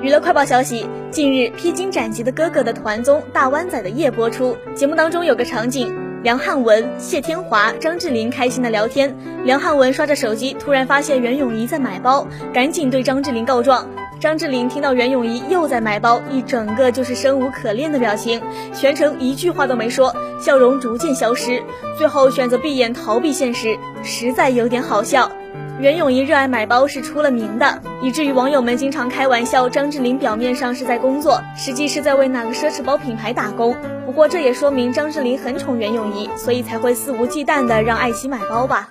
娱乐快报消息：近日，《披荆斩棘的哥哥》的团综《大湾仔的夜》播出，节目当中有个场景，梁汉文、谢天华、张智霖开心的聊天。梁汉文刷着手机，突然发现袁咏仪在买包，赶紧对张智霖告状。张智霖听到袁咏仪又在买包，一整个就是生无可恋的表情，全程一句话都没说，笑容逐渐消失，最后选择闭眼逃避现实，实在有点好笑。袁咏仪热爱买包是出了名的，以至于网友们经常开玩笑，张智霖表面上是在工作，实际是在为哪个奢侈包品牌打工。不过这也说明张智霖很宠袁咏仪，所以才会肆无忌惮的让爱妻买包吧。